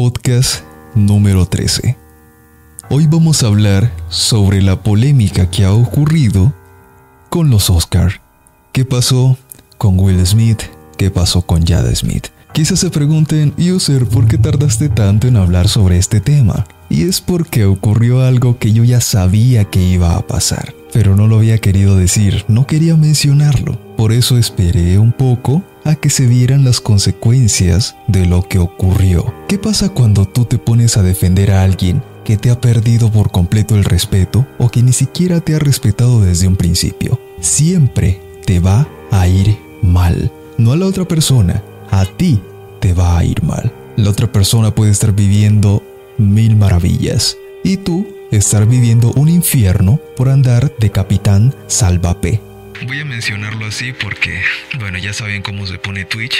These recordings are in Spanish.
podcast número 13. Hoy vamos a hablar sobre la polémica que ha ocurrido con los Oscar. ¿Qué pasó con Will Smith? ¿Qué pasó con Jada Smith? Quizás se pregunten, User, ¿por qué tardaste tanto en hablar sobre este tema? Y es porque ocurrió algo que yo ya sabía que iba a pasar, pero no lo había querido decir, no quería mencionarlo. Por eso esperé un poco a que se vieran las consecuencias de lo que ocurrió. ¿Qué pasa cuando tú te pones a defender a alguien que te ha perdido por completo el respeto o que ni siquiera te ha respetado desde un principio? Siempre te va a ir mal. No a la otra persona, a ti te va a ir mal. La otra persona puede estar viviendo mil maravillas y tú estar viviendo un infierno por andar de capitán salvape. Voy a mencionarlo así porque, bueno, ya saben cómo se pone Twitch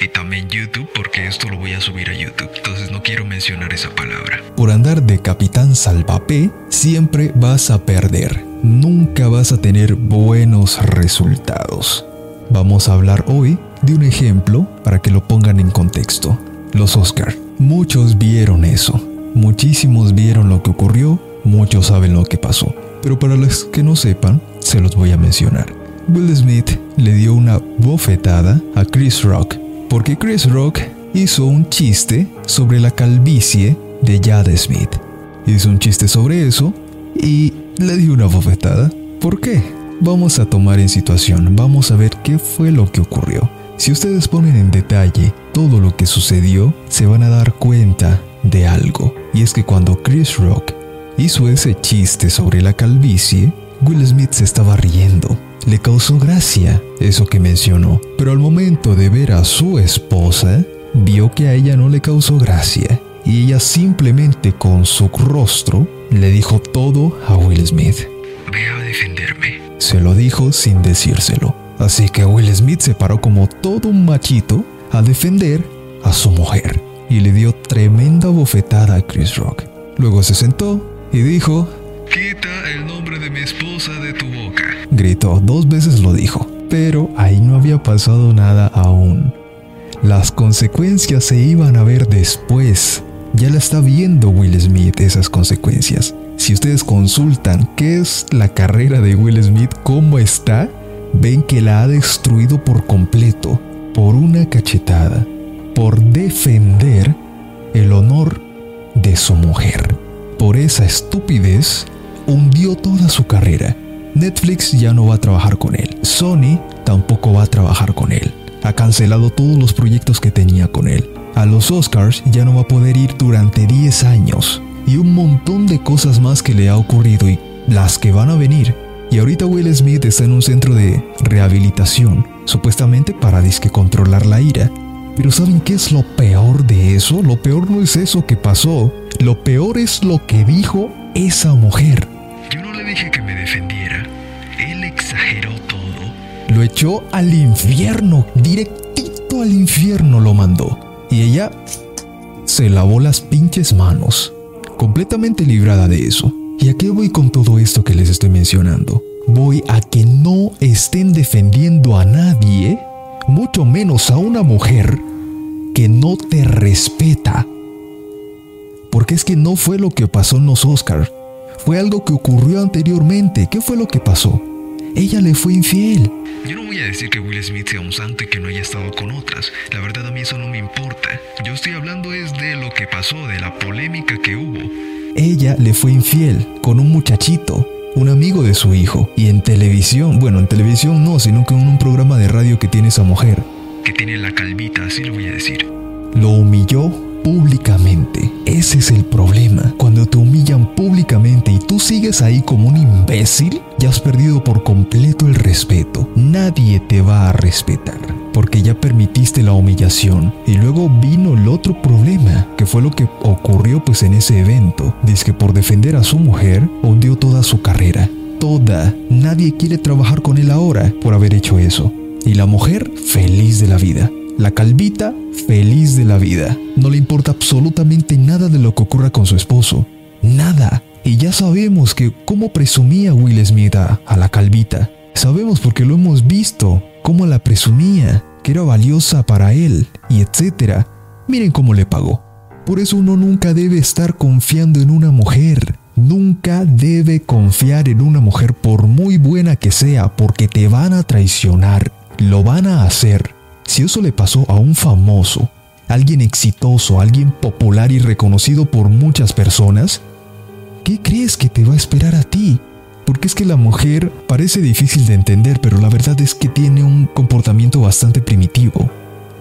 y también YouTube porque esto lo voy a subir a YouTube. Entonces no quiero mencionar esa palabra. Por andar de capitán salvape, siempre vas a perder. Nunca vas a tener buenos resultados. Vamos a hablar hoy de un ejemplo para que lo pongan en contexto. Los Oscar. Muchos vieron eso. Muchísimos vieron lo que ocurrió, muchos saben lo que pasó. Pero para los que no sepan, se los voy a mencionar. Will Smith le dio una bofetada a Chris Rock, porque Chris Rock hizo un chiste sobre la calvicie de Jada Smith. Hizo un chiste sobre eso y le dio una bofetada. ¿Por qué? Vamos a tomar en situación, vamos a ver qué fue lo que ocurrió. Si ustedes ponen en detalle todo lo que sucedió, se van a dar cuenta de algo. Y es que cuando Chris Rock hizo ese chiste sobre la calvicie, Will Smith se estaba riendo. Le causó gracia eso que mencionó, pero al momento de ver a su esposa, vio que a ella no le causó gracia y ella simplemente con su rostro le dijo todo a Will Smith. Ve a defenderme. Se lo dijo sin decírselo. Así que Will Smith se paró como todo un machito a defender a su mujer y le dio tremenda bofetada a Chris Rock. Luego se sentó y dijo, Quita el nombre de mi esposa de tu boca. Gritó, dos veces lo dijo, pero ahí no había pasado nada aún. Las consecuencias se iban a ver después. Ya la está viendo Will Smith esas consecuencias. Si ustedes consultan qué es la carrera de Will Smith, cómo está, ven que la ha destruido por completo, por una cachetada, por defender el honor. Por esa estupidez, hundió toda su carrera. Netflix ya no va a trabajar con él. Sony tampoco va a trabajar con él. Ha cancelado todos los proyectos que tenía con él. A los Oscars ya no va a poder ir durante 10 años. Y un montón de cosas más que le ha ocurrido y las que van a venir. Y ahorita Will Smith está en un centro de rehabilitación, supuestamente para disque controlar la ira. Pero ¿saben qué es lo peor de eso? Lo peor no es eso que pasó. Lo peor es lo que dijo esa mujer. Yo no le dije que me defendiera. Él exageró todo. Lo echó al infierno, directito al infierno lo mandó. Y ella se lavó las pinches manos, completamente librada de eso. ¿Y a qué voy con todo esto que les estoy mencionando? Voy a que no estén defendiendo a nadie, mucho menos a una mujer que no te respeta. Porque es que no fue lo que pasó en los Oscars. Fue algo que ocurrió anteriormente. ¿Qué fue lo que pasó? Ella le fue infiel. Yo no voy a decir que Will Smith sea un santo y que no haya estado con otras. La verdad a mí eso no me importa. Yo estoy hablando es de lo que pasó, de la polémica que hubo. Ella le fue infiel con un muchachito, un amigo de su hijo. Y en televisión, bueno, en televisión no, sino que en un programa de radio que tiene esa mujer. Que tiene la calvita, así lo voy a decir. Lo humilló públicamente. Ese es el problema. Cuando te humillan públicamente y tú sigues ahí como un imbécil, ya has perdido por completo el respeto. Nadie te va a respetar. Porque ya permitiste la humillación. Y luego vino el otro problema, que fue lo que ocurrió pues en ese evento. Dice que por defender a su mujer, hundió toda su carrera. Toda. Nadie quiere trabajar con él ahora por haber hecho eso. Y la mujer feliz de la vida. La calvita, feliz de la vida. No le importa absolutamente nada de lo que ocurra con su esposo. Nada. Y ya sabemos que cómo presumía Will Smith a, a la calvita. Sabemos porque lo hemos visto, cómo la presumía, que era valiosa para él, y etcétera. Miren cómo le pagó. Por eso uno nunca debe estar confiando en una mujer. Nunca debe confiar en una mujer por muy buena que sea, porque te van a traicionar. Lo van a hacer. Si eso le pasó a un famoso, alguien exitoso, alguien popular y reconocido por muchas personas, ¿qué crees que te va a esperar a ti? Porque es que la mujer parece difícil de entender, pero la verdad es que tiene un comportamiento bastante primitivo.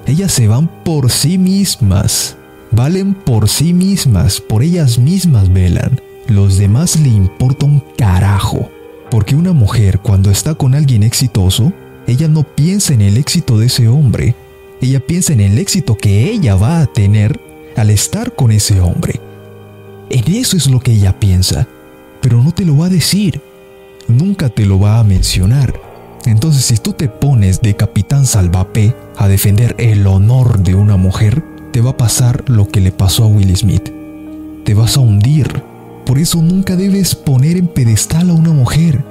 Ellas se van por sí mismas, valen por sí mismas, por ellas mismas velan. Los demás le importa un carajo. Porque una mujer cuando está con alguien exitoso, ella no piensa en el éxito de ese hombre, ella piensa en el éxito que ella va a tener al estar con ese hombre. En eso es lo que ella piensa, pero no te lo va a decir, nunca te lo va a mencionar. Entonces si tú te pones de capitán salvape a defender el honor de una mujer, te va a pasar lo que le pasó a Will Smith. Te vas a hundir. Por eso nunca debes poner en pedestal a una mujer.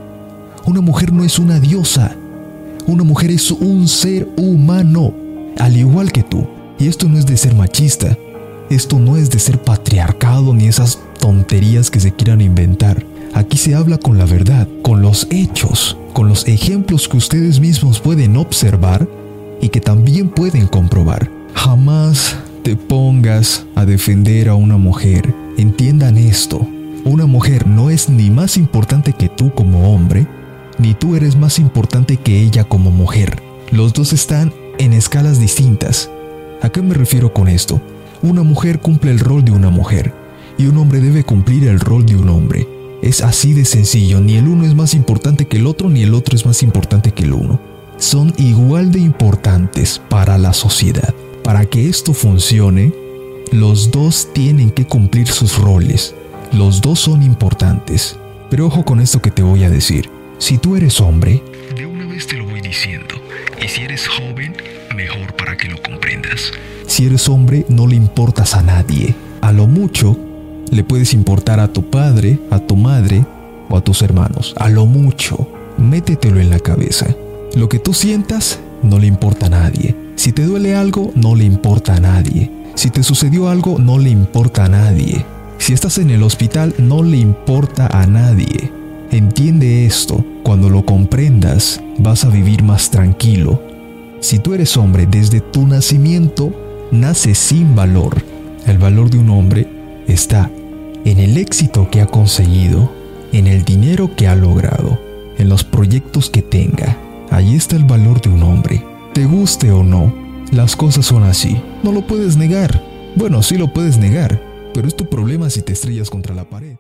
Una mujer no es una diosa. Una mujer es un ser humano al igual que tú. Y esto no es de ser machista, esto no es de ser patriarcado ni esas tonterías que se quieran inventar. Aquí se habla con la verdad, con los hechos, con los ejemplos que ustedes mismos pueden observar y que también pueden comprobar. Jamás te pongas a defender a una mujer. Entiendan esto. Una mujer no es ni más importante que tú como hombre, ni tú eres más importante que ella como mujer. Los dos están en escalas distintas. ¿A qué me refiero con esto? Una mujer cumple el rol de una mujer y un hombre debe cumplir el rol de un hombre. Es así de sencillo, ni el uno es más importante que el otro, ni el otro es más importante que el uno. Son igual de importantes para la sociedad. Para que esto funcione, los dos tienen que cumplir sus roles. Los dos son importantes. Pero ojo con esto que te voy a decir. Si tú eres hombre, de una vez te lo voy diciendo, y si eres joven, mejor para que lo comprendas. Si eres hombre, no le importas a nadie. A lo mucho, le puedes importar a tu padre, a tu madre o a tus hermanos. A lo mucho. Métetelo en la cabeza. Lo que tú sientas, no le importa a nadie. Si te duele algo, no le importa a nadie. Si te sucedió algo, no le importa a nadie. Si estás en el hospital, no le importa a nadie. Entiende esto, cuando lo comprendas vas a vivir más tranquilo. Si tú eres hombre desde tu nacimiento, naces sin valor. El valor de un hombre está en el éxito que ha conseguido, en el dinero que ha logrado, en los proyectos que tenga. Allí está el valor de un hombre. Te guste o no, las cosas son así. No lo puedes negar. Bueno, sí lo puedes negar, pero es tu problema si te estrellas contra la pared.